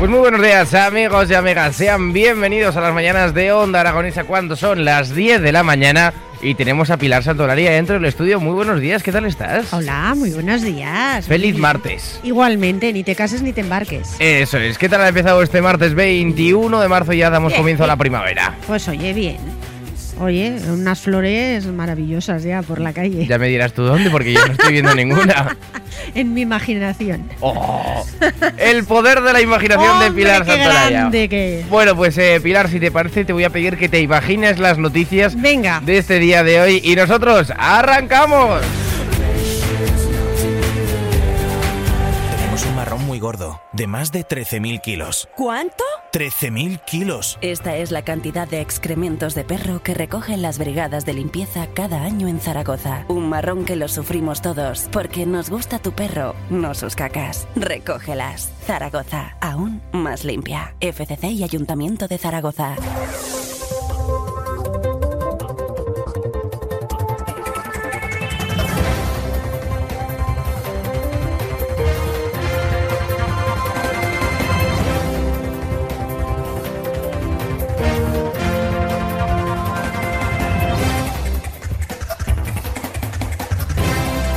Pues muy buenos días amigos y amigas, sean bienvenidos a las mañanas de Onda Aragonesa cuando son las 10 de la mañana y tenemos a Pilar Santolaria dentro del estudio. Muy buenos días, ¿qué tal estás? Hola, muy buenos días. Feliz martes. Igualmente, ni te cases ni te embarques. Eso es, ¿qué tal ha empezado este martes 21 de marzo? Ya damos comienzo a la primavera. Pues oye, bien. Oye, unas flores maravillosas ya por la calle. Ya me dirás tú dónde, porque yo no estoy viendo ninguna. en mi imaginación. Oh, el poder de la imaginación de Pilar qué Santolaya. grande que es. Bueno, pues eh, Pilar, si te parece, te voy a pedir que te imagines las noticias Venga. de este día de hoy y nosotros arrancamos. Tenemos un marrón muy gordo, de más de 13.000 kilos. ¿Cuánto? 13.000 kilos. Esta es la cantidad de excrementos de perro que recogen las brigadas de limpieza cada año en Zaragoza. Un marrón que lo sufrimos todos, porque nos gusta tu perro, no sus cacas. Recógelas. Zaragoza, aún más limpia. FCC y Ayuntamiento de Zaragoza.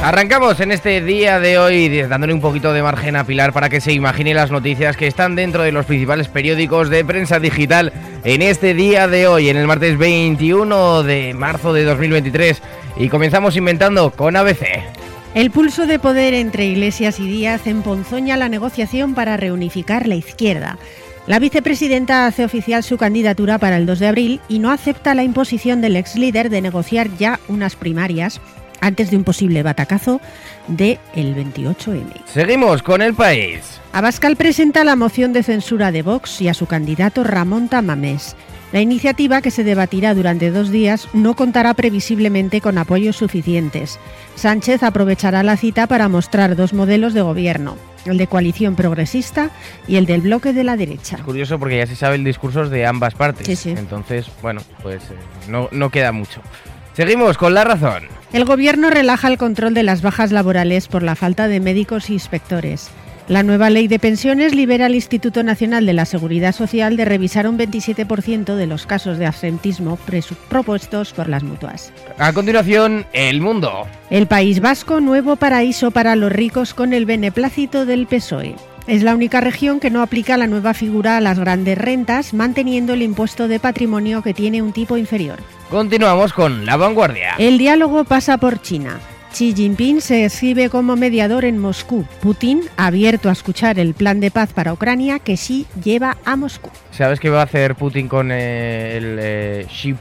Arrancamos en este día de hoy dándole un poquito de margen a Pilar para que se imagine las noticias que están dentro de los principales periódicos de prensa digital en este día de hoy, en el martes 21 de marzo de 2023. Y comenzamos inventando con ABC. El pulso de poder entre Iglesias y Díaz emponzoña la negociación para reunificar la izquierda. La vicepresidenta hace oficial su candidatura para el 2 de abril y no acepta la imposición del ex líder de negociar ya unas primarias antes de un posible batacazo de el 28M. Seguimos con el país. Abascal presenta la moción de censura de Vox y a su candidato Ramón Tamamés. La iniciativa, que se debatirá durante dos días, no contará previsiblemente con apoyos suficientes. Sánchez aprovechará la cita para mostrar dos modelos de gobierno, el de coalición progresista y el del bloque de la derecha. Es curioso porque ya se sabe el discurso de ambas partes. Sí, sí. Entonces, bueno, pues eh, no, no queda mucho. Seguimos con la razón. El gobierno relaja el control de las bajas laborales por la falta de médicos e inspectores. La nueva ley de pensiones libera al Instituto Nacional de la Seguridad Social de revisar un 27% de los casos de absentismo propuestos por las mutuas. A continuación, el mundo. El País Vasco, nuevo paraíso para los ricos con el beneplácito del PSOE. Es la única región que no aplica la nueva figura a las grandes rentas, manteniendo el impuesto de patrimonio que tiene un tipo inferior. Continuamos con la vanguardia. El diálogo pasa por China. Xi Jinping se exhibe como mediador en Moscú. Putin abierto a escuchar el plan de paz para Ucrania que Xi lleva a Moscú. ¿Sabes qué va a hacer Putin con eh, el eh, Shu-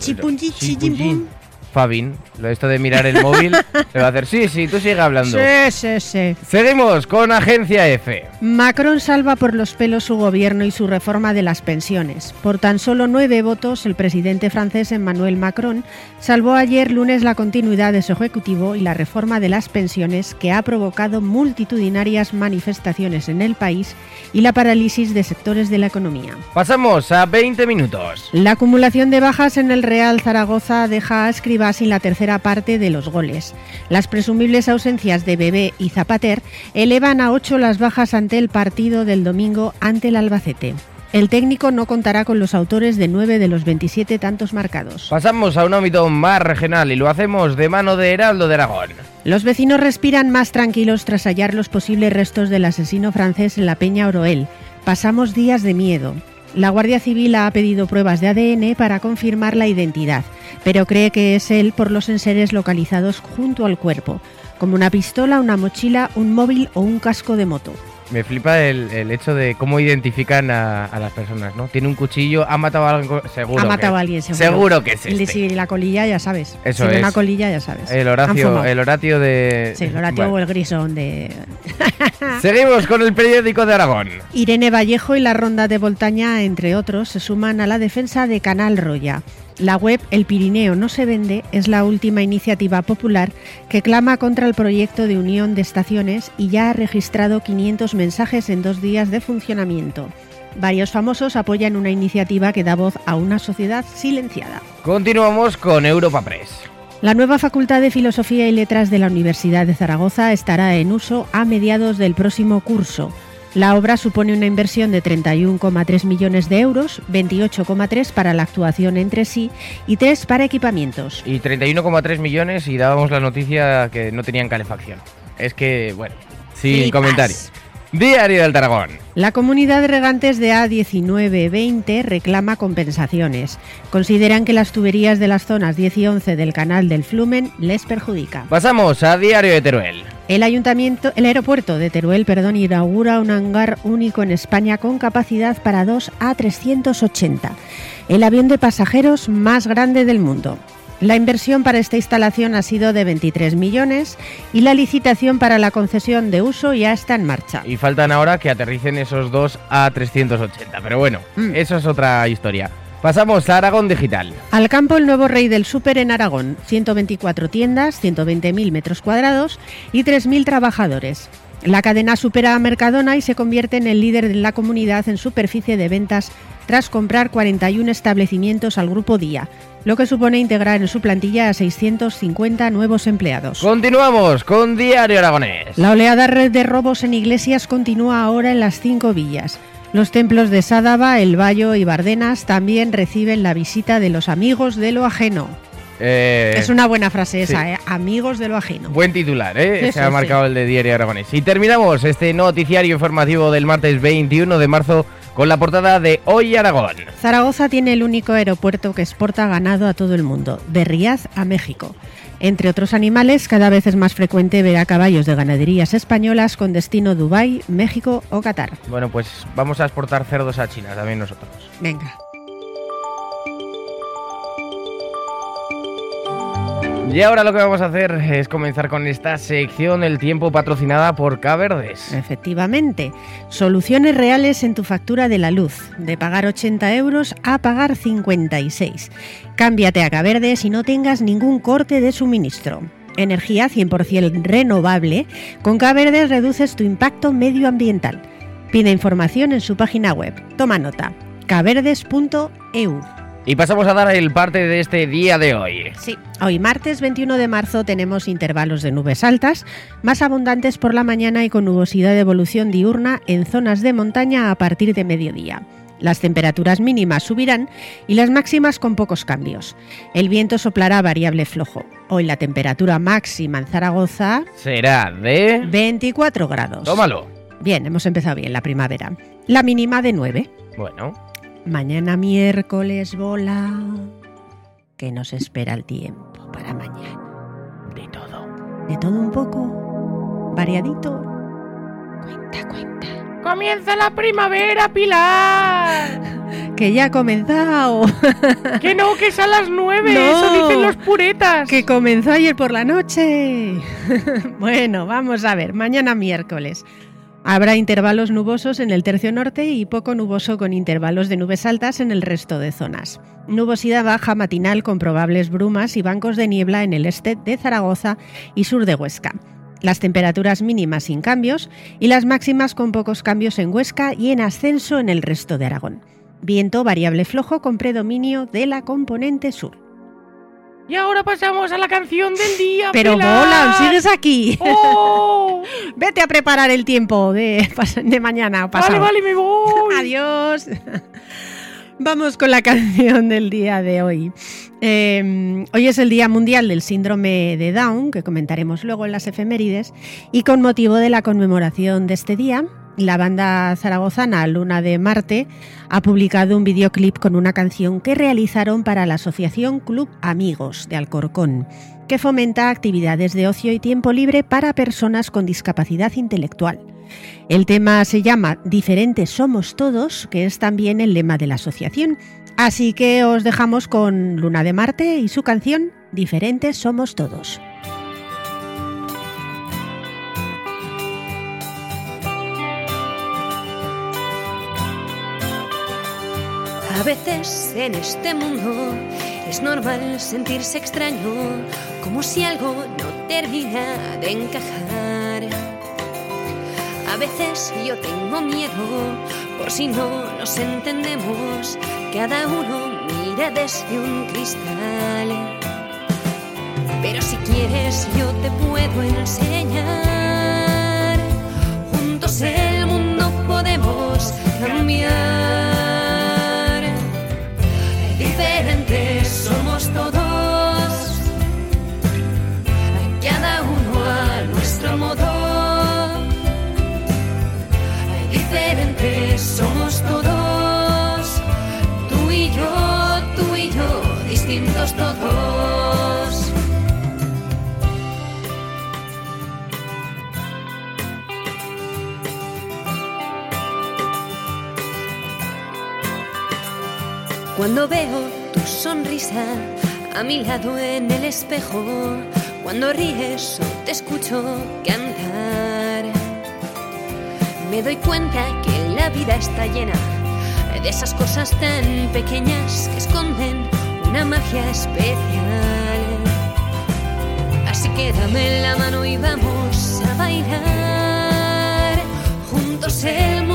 Chipunji- Xi Xi Jinping. Fabin, lo esto de mirar el móvil, le va a hacer, sí, sí, tú sigue hablando. Sí, sí, sí. Seguimos con Agencia F. Macron salva por los pelos su gobierno y su reforma de las pensiones. Por tan solo nueve votos, el presidente francés Emmanuel Macron salvó ayer lunes la continuidad de su ejecutivo y la reforma de las pensiones que ha provocado multitudinarias manifestaciones en el país y la parálisis de sectores de la economía. Pasamos a 20 minutos. La acumulación de bajas en el Real Zaragoza deja a Escribá sin la tercera parte de los goles. Las presumibles ausencias de Bebé y Zapater elevan a ocho las bajas ante el partido del domingo ante el Albacete. El técnico no contará con los autores de nueve de los 27 tantos marcados. Pasamos a un ámbito más regional y lo hacemos de mano de Heraldo de Aragón. Los vecinos respiran más tranquilos tras hallar los posibles restos del asesino francés en la Peña Oroel. Pasamos días de miedo. La Guardia Civil ha pedido pruebas de ADN para confirmar la identidad, pero cree que es él por los enseres localizados junto al cuerpo, como una pistola, una mochila, un móvil o un casco de moto. Me flipa el, el hecho de cómo identifican a, a las personas, ¿no? Tiene un cuchillo, ha matado a alguien, seguro. ha matado que- a alguien, seguro. Seguro que es este. si la colilla, ya sabes. Eso si es. una colilla, ya sabes. El Horacio, el Horatio de... Sí, el Horatio Bueno. o el Grisón de... Seguimos con el periódico de Aragón. Irene Vallejo y la Ronda de Voltaña, entre otros, se suman a la defensa de Canal Roya. La web El Pirineo no se vende es la última iniciativa popular que clama contra el proyecto de unión de estaciones y ya ha registrado 500 mensajes en dos días de funcionamiento. Varios famosos apoyan una iniciativa que da voz a una sociedad silenciada. Continuamos con Europa Press. La nueva Facultad de Filosofía y Letras de la Universidad de Zaragoza estará en uso a mediados del próximo curso. La obra supone una inversión de 31,3 millones de euros, 28,3 para la actuación entre sí y 3 para equipamientos. Y 31,3 millones y dábamos la noticia que no tenían calefacción. Es que, bueno, sin Flipas. comentario. Diario del Tarragón. La comunidad de regantes de A1920 reclama compensaciones. Consideran que las tuberías de las zonas 10 y 11 del canal del Flumen les perjudica. Pasamos a Diario de Teruel. El ayuntamiento, el aeropuerto de Teruel, perdón, inaugura un hangar único en España con capacidad para 2 A380, el avión de pasajeros más grande del mundo. La inversión para esta instalación ha sido de 23 millones y la licitación para la concesión de uso ya está en marcha. Y faltan ahora que aterricen esos dos a 380. Pero bueno, Mm. eso es otra historia. Pasamos a Aragón Digital. Al campo el nuevo rey del súper en Aragón, 124 tiendas, 120.000 metros cuadrados y 3.000 trabajadores. La cadena supera a Mercadona y se convierte en el líder de la comunidad en superficie de ventas tras comprar 41 establecimientos al grupo Día, lo que supone integrar en su plantilla a 650 nuevos empleados. Continuamos con Diario Aragonés. La oleada red de robos en iglesias continúa ahora en las cinco villas. Los templos de Sádava, El Bayo y Bardenas también reciben la visita de los amigos de lo ajeno. Eh, Es una buena frase esa, sí. ¿eh? Amigos de lo ajeno. Buen titular, ¿eh? Sí, Se sí, ha marcado el de Diario Aragonés. Y terminamos este noticiario informativo del martes 21 de marzo con la portada de Hoy Aragón. Zaragoza tiene el único aeropuerto que exporta ganado a todo el mundo, de Riad a México. Entre otros animales, cada vez es más frecuente ver a caballos de ganaderías españolas con destino Dubái, México o Qatar. Bueno, pues vamos a exportar cerdos a China también nosotros. Venga. Y ahora lo que vamos a hacer es comenzar con esta sección El Tiempo patrocinada por Caverdes. Efectivamente, soluciones reales en tu factura de la luz, de pagar 80 euros a pagar 56. Cámbiate a Caverdes y no tengas ningún corte de suministro. Energía 100% renovable, con Caverdes reduces tu impacto medioambiental. Pide información en su página web. Toma nota, caverdes.eu. Y pasamos a dar el parte de este día de hoy. Sí, hoy martes 21 de marzo tenemos intervalos de nubes altas, más abundantes por la mañana y con nubosidad de evolución diurna en zonas de montaña a partir de mediodía. Las temperaturas mínimas subirán y las máximas con pocos cambios. El viento soplará variable flojo. Hoy la temperatura máxima en Zaragoza Será de... 24 grados. Tómalo. Bien, hemos empezado bien la primavera. La mínima de 9. Bueno, Mañana miércoles bola. ¿Qué nos espera el tiempo para mañana? de todo. De todo un poco. Variadito. Cuenta, cuenta. ¡Comienza la primavera, Pilar! Que ya ha comenzado. ¡Que no, que es a las nueve! No. ¡Eso dicen los puretas! que comenzó ayer por la noche. bueno, vamos a ver. Mañana miércoles. Habrá intervalos nubosos en el tercio norte y poco nuboso con intervalos de nubes altas en el resto de zonas. Nubosidad baja matinal con probables brumas y bancos de niebla en el este de Zaragoza y sur de Huesca. Las temperaturas mínimas sin cambios y las máximas con pocos cambios en Huesca y en ascenso en el resto de Aragón. Viento variable flojo con predominio de la componente sur. Y ahora pasamos a la canción del día, Pero bola, sigues aquí. ¡Oh! Vete a preparar el tiempo de, de mañana pasado. vale, vale, me voy. Adiós. Vamos con la canción del día de hoy. Eh, hoy es el Día Mundial del Síndrome de Down, que comentaremos luego en las efemérides, y con motivo de la conmemoración de este día, la banda zaragozana Luna de Marte ha publicado un videoclip con una canción que realizaron para la Asociación Club Amigos de Alcorcón, que fomenta actividades de ocio y tiempo libre para personas con discapacidad intelectual. El tema se llama Diferentes somos todos, que es también el lema de la asociación. Así que os dejamos con Luna de Marte y su canción Diferentes somos todos. A veces en este mundo es normal sentirse extraño, como si algo no termina de encajar. A veces yo tengo miedo por si no nos entendemos, cada uno mira desde un cristal. Pero si quieres yo te puedo enseñar, juntos el mundo podemos cambiar. A mi lado en el espejo, cuando ríes o te escucho cantar, me doy cuenta que la vida está llena de esas cosas tan pequeñas que esconden una magia especial. Así que dame la mano y vamos a bailar. Juntos el mundo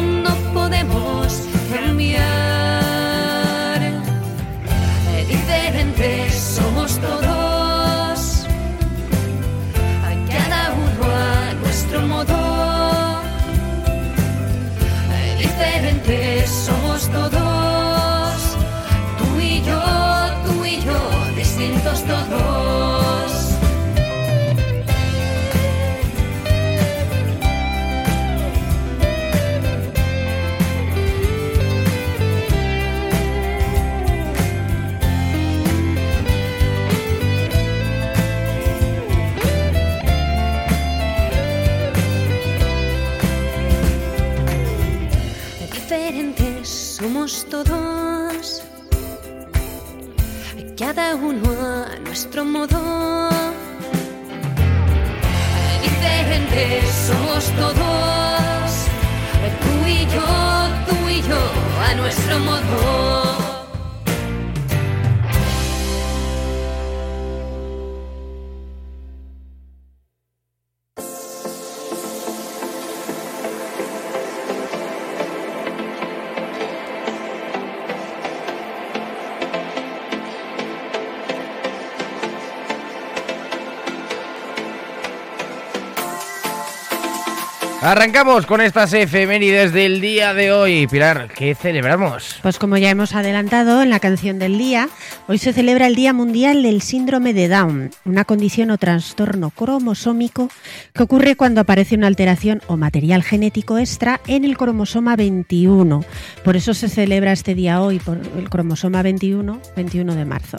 Arrancamos con estas efemérides del día de hoy. Pilar, ¿qué celebramos? Pues como ya hemos adelantado en la canción del día, hoy se celebra el Día Mundial del Síndrome de Down, una condición o trastorno cromosómico que ocurre cuando aparece una alteración o material genético extra en el cromosoma 21. Por eso se celebra este día hoy, por el cromosoma 21, 21 de marzo,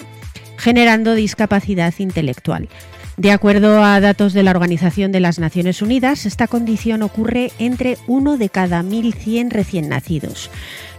generando discapacidad intelectual. De acuerdo a datos de la Organización de las Naciones Unidas, esta condición ocurre entre uno de cada 1.100 recién nacidos.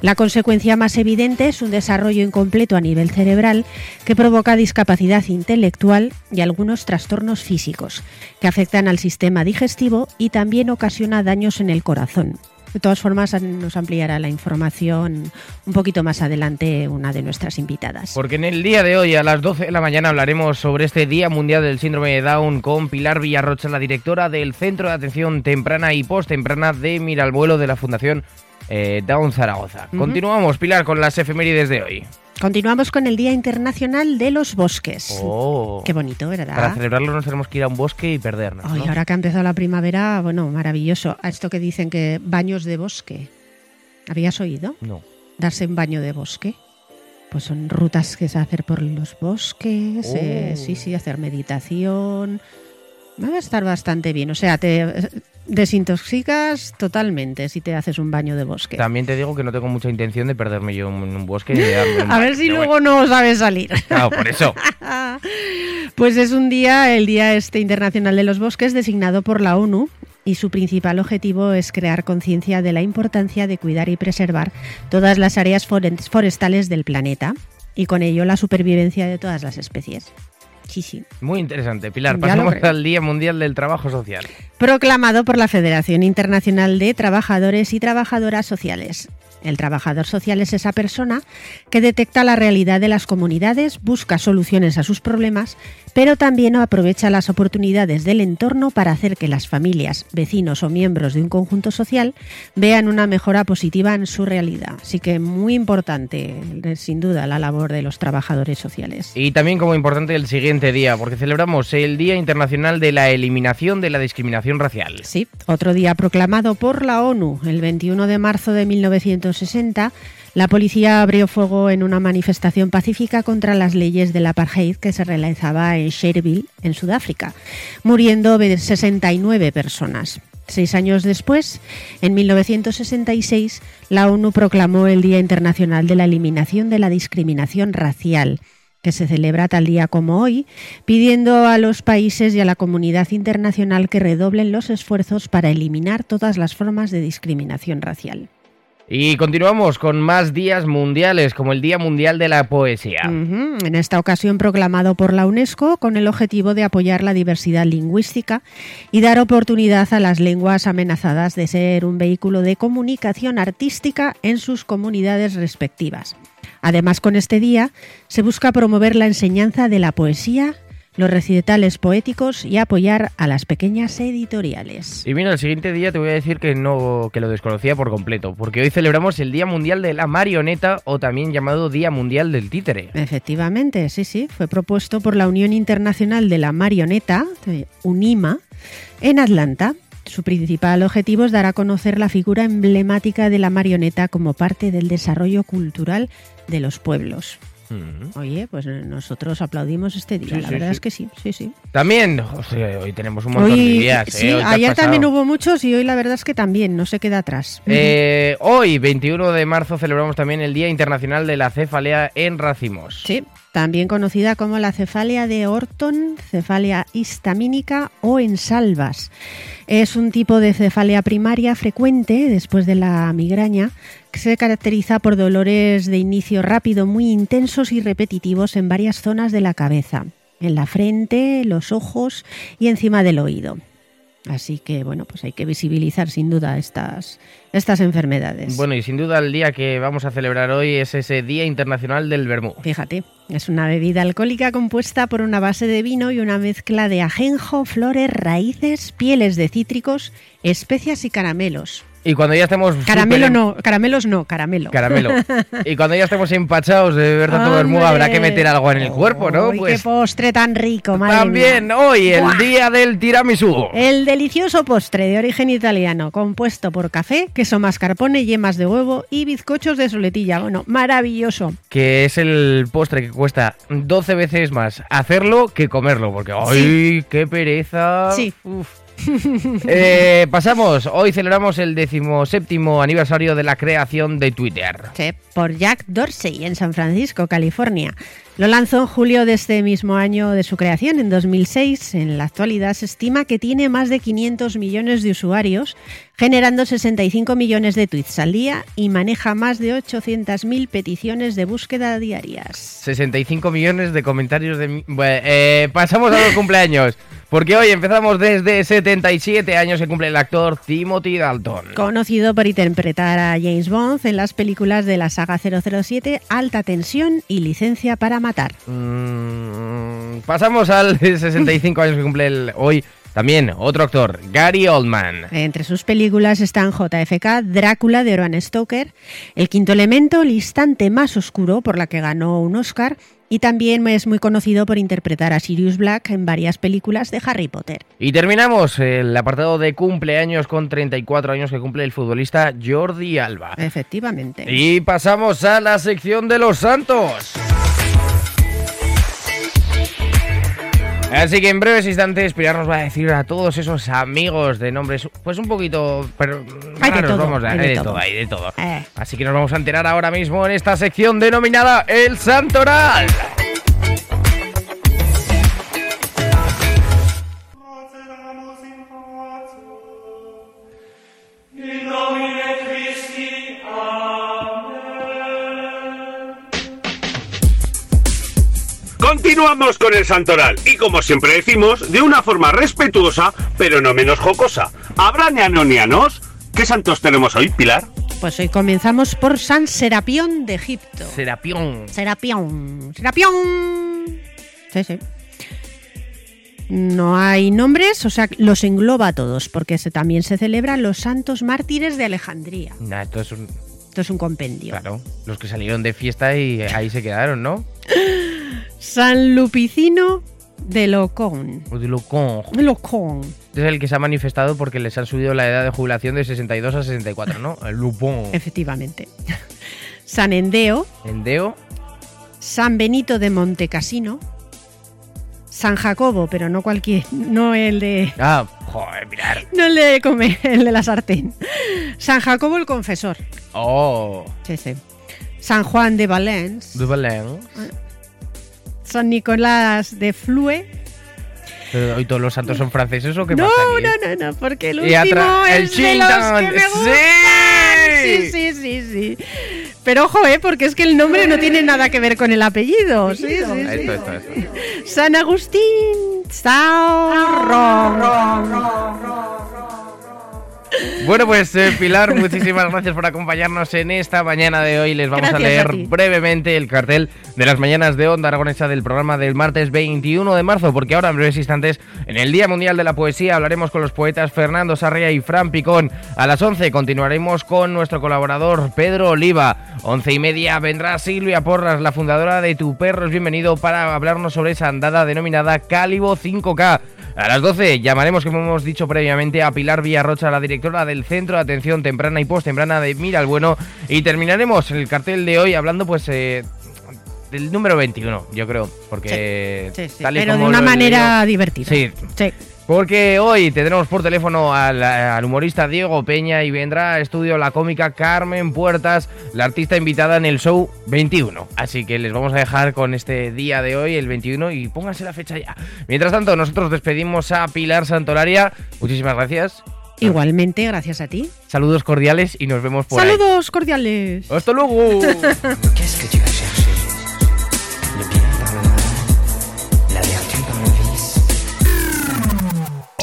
La consecuencia más evidente es un desarrollo incompleto a nivel cerebral que provoca discapacidad intelectual y algunos trastornos físicos, que afectan al sistema digestivo y también ocasiona daños en el corazón. De todas formas, nos ampliará la información un poquito más adelante una de nuestras invitadas. Porque en el día de hoy, a las 12 de la mañana, hablaremos sobre este Día Mundial del Síndrome de Down con Pilar Villarrocha, la directora del Centro de Atención Temprana y Post-Temprana de Miralvuelo de la Fundación eh, Down Zaragoza. Continuamos, Pilar, con las efemérides de hoy. Continuamos con el Día Internacional de los Bosques. Oh. Qué bonito, ¿verdad? Para celebrarlo nos tenemos que ir a un bosque y perdernos. ¿no? ahora que ha empezado la primavera, bueno, maravilloso. A esto que dicen que baños de bosque. ¿Habías oído? No. Darse un baño de bosque. Pues son rutas que se hacen por los bosques, eh, Oh. sí, sí, hacer meditación. Va a estar bastante bien. O sea, te desintoxicas totalmente si te haces un baño de bosque. También te digo que no tengo mucha intención de perderme yo en un bosque. darme un A ver si luego bueno. no sabes salir. Claro, por eso. Pues es un día, el Día este Internacional de los Bosques, designado por la ONU y su principal objetivo es crear conciencia de la importancia de cuidar y preservar todas las áreas forestales del planeta y con ello la supervivencia de todas las especies. Muy interesante, Pilar. Pasamos al Día Mundial del Trabajo Social. Proclamado por la Federación Internacional de Trabajadores y Trabajadoras Sociales. El trabajador social es esa persona que detecta la realidad de las comunidades, busca soluciones a sus problemas, pero también aprovecha las oportunidades del entorno para hacer que las familias, vecinos o miembros de un conjunto social vean una mejora positiva en su realidad. Así que muy importante, sin duda, la labor de los trabajadores sociales. Y también como importante el siguiente día, porque celebramos el Día Internacional de la Eliminación de la Discriminación Racial. Sí, otro día proclamado por la ONU, el 21 de marzo de 1900 60, la policía abrió fuego en una manifestación pacífica contra las leyes del apartheid que se realizaba en Shareville, en Sudáfrica, muriendo 69 personas. Seis años después, en 1966, la ONU proclamó el Día Internacional de la Eliminación de la Discriminación Racial, que se celebra tal día como hoy, pidiendo a los países y a la comunidad internacional que redoblen los esfuerzos para eliminar todas las formas de discriminación racial. Y continuamos con más días mundiales, como el Día Mundial de la Poesía. En esta ocasión proclamado por la UNESCO con el objetivo de apoyar la diversidad lingüística y dar oportunidad a las lenguas amenazadas de ser un vehículo de comunicación artística en sus comunidades respectivas. Además, con este día se busca promover la enseñanza de la poesía los recitales poéticos y apoyar a las pequeñas editoriales. Y mira, el siguiente día te voy a decir que no que lo desconocía por completo, porque hoy celebramos el Día Mundial de la Marioneta o también llamado Día Mundial del Títere. Efectivamente, sí, sí, fue propuesto por la Unión Internacional de la Marioneta, UNIMA, en Atlanta. Su principal objetivo es dar a conocer la figura emblemática de la marioneta como parte del desarrollo cultural de los pueblos. Oye, pues nosotros aplaudimos este día, la verdad es que sí, sí, sí. También, hoy tenemos un montón de días. Sí, ¿eh? ayer también hubo muchos y hoy la verdad es que también, no se queda atrás. Eh, hoy, 21 de marzo, celebramos también el Día Internacional de la Cefalea en Racimos. Sí, también conocida como la cefalia de Orton, cefalia histamínica o en salvas. Es un tipo de cefalia primaria frecuente después de la migraña que se caracteriza por dolores de inicio rápido muy intensos y repetitivos en varias zonas de la cabeza, en la frente, los ojos y encima del oído. Así que bueno, pues hay que visibilizar sin duda estas, estas enfermedades. Bueno, y sin duda el día que vamos a celebrar hoy es ese Día Internacional del Vermú. Fíjate, es una bebida alcohólica compuesta por una base de vino y una mezcla de ajenjo, flores, raíces, pieles de cítricos, especias y caramelos. Y cuando ya estemos. Caramelo no, caramelos no, caramelo. Caramelo. Y cuando ya estemos empachados de beber tanto vermú, habrá que meter algo en el cuerpo, ¿no? Pues qué postre tan rico, madre También hoy, el día del tiramisú. El delicioso postre de origen italiano, compuesto por café, queso mascarpone, yemas de huevo y bizcochos de soletilla. Bueno, maravilloso. Que es el postre que cuesta 12 veces más hacerlo que comerlo, porque ¡ay, qué pereza! Sí. Eh, pasamos, hoy celebramos el decimoséptimo aniversario de la creación de Twitter. Sí, por Jack Dorsey en San Francisco, California. Lo lanzó en julio de este mismo año de su creación, en 2006. En la actualidad se estima que tiene más de 500 millones de usuarios, generando 65 millones de tweets al día y maneja más de 800.000 peticiones de búsqueda diarias. 65 millones de comentarios de... Eh, pasamos a los cumpleaños. Porque hoy empezamos desde 77 años se cumple el actor Timothy Dalton. Conocido por interpretar a James Bond en las películas de la saga 007, Alta Tensión y Licencia para Matar. Mm, pasamos al 65 años que cumple hoy también otro actor, Gary Oldman. Entre sus películas están JFK, Drácula de Bram Stoker, El quinto elemento, El instante más oscuro, por la que ganó un Oscar, y también es muy conocido por interpretar a Sirius Black en varias películas de Harry Potter. Y terminamos el apartado de cumpleaños con 34 años que cumple el futbolista Jordi Alba. Efectivamente. Y pasamos a la sección de los santos. Así que en breves instantes Pilar nos va a decir a todos esos amigos de nombres, pues un poquito, pero hay de todo, vamos a, hay de, todo, hay de todo. Eh. Así que nos vamos a enterar ahora mismo en esta sección denominada El Santoral. Continuamos con el santoral y como siempre decimos, de una forma respetuosa, pero no menos jocosa. ¿Habrá neanonianos? ¿Qué santos tenemos hoy, Pilar? Pues hoy comenzamos por San Serapión de Egipto. Serapión. Serapión. Serapión. Sí, sí. No hay nombres, o sea, los engloba a todos, porque se, también se celebran los santos mártires de Alejandría. Nah, esto es un. Esto es un compendio. Claro, los que salieron de fiesta y ahí se quedaron, ¿no? San Lupicino de Locón. O de Locón. Locón. Es el que se ha manifestado porque les han subido la edad de jubilación de 62 a 64, ¿no? El Lupón. Efectivamente. San Endeo, Endeo. San Benito de Montecasino, San Jacobo, pero no cualquier, no el de, Ah, joder, mirar. no el de comer, el de la sartén. San Jacobo el confesor. Oh. Sí, sí. San Juan de Valens, De Belén. San Nicolás de Flue. Hoy todos los santos son franceses o qué No, pasa aquí? no, no, no, porque el último atra- el es de los que me ¡Sí! gustan. Sí, sí, sí, sí. Pero ojo, ¿eh? Porque es que el nombre no tiene nada que ver con el apellido. Sí, sí, sí. Esto, esto, esto. San Agustín. Bueno, pues eh, Pilar, muchísimas gracias por acompañarnos en esta mañana de hoy. Les vamos Gracias a leer a brevemente el cartel de las mañanas de Onda Aragonesa del programa del martes 21 de marzo, porque ahora en breves instantes, en el Día Mundial de la Poesía, hablaremos con los poetas Fernando Sarria y Fran Picón. A las 11 continuaremos con nuestro colaborador Pedro Oliva. 11 y media vendrá Silvia Porras, la fundadora de Tu Perro es Bienvenido, para hablarnos sobre esa andada denominada Cálibo 5K. A las 12 llamaremos, como hemos dicho previamente, a Pilar Villarrocha, la directora del Centro de Atención Temprana y Postemprana de Mira el Bueno. Y terminaremos el cartel de hoy hablando, pues, eh, del número 21, yo creo. Porque. Sí, sí, tal y pero de como una lo he manera divertida. Sí, Sí. Porque hoy tendremos por teléfono al, al humorista Diego Peña y vendrá a estudio la cómica Carmen Puertas, la artista invitada en el show 21. Así que les vamos a dejar con este día de hoy, el 21, y pónganse la fecha ya. Mientras tanto, nosotros despedimos a Pilar Santolaria. Muchísimas gracias. Igualmente, gracias a ti. Saludos cordiales y nos vemos por ahí. Saludos cordiales. ¡Hasta luego!